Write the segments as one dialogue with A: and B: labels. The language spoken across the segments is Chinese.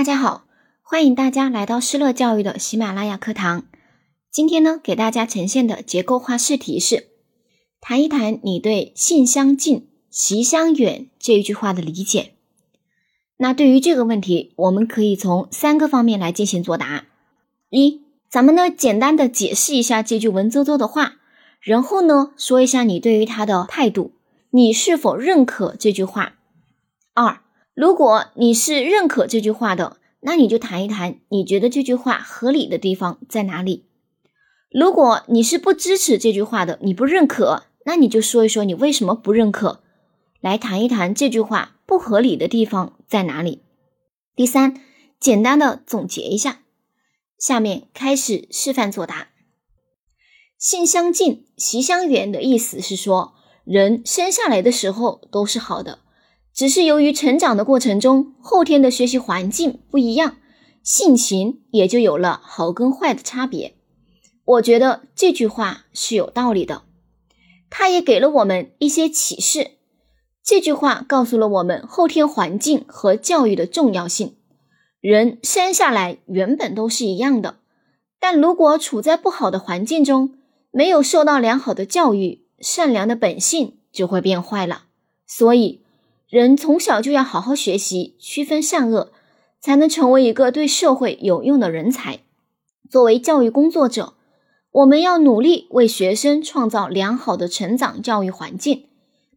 A: 大家好，欢迎大家来到施乐教育的喜马拉雅课堂。今天呢，给大家呈现的结构化试题是，谈一谈你对“性相近，习相远”这一句话的理解。那对于这个问题，我们可以从三个方面来进行作答。一，咱们呢简单的解释一下这句文绉绉的话，然后呢说一下你对于他的态度，你是否认可这句话。二。如果你是认可这句话的，那你就谈一谈你觉得这句话合理的地方在哪里。如果你是不支持这句话的，你不认可，那你就说一说你为什么不认可，来谈一谈这句话不合理的地方在哪里。第三，简单的总结一下，下面开始示范作答。性相近，习相远的意思是说，人生下来的时候都是好的。只是由于成长的过程中，后天的学习环境不一样，性情也就有了好跟坏的差别。我觉得这句话是有道理的，它也给了我们一些启示。这句话告诉了我们后天环境和教育的重要性。人生下来原本都是一样的，但如果处在不好的环境中，没有受到良好的教育，善良的本性就会变坏了。所以。人从小就要好好学习，区分善恶，才能成为一个对社会有用的人才。作为教育工作者，我们要努力为学生创造良好的成长教育环境，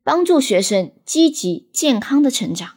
A: 帮助学生积极健康的成长。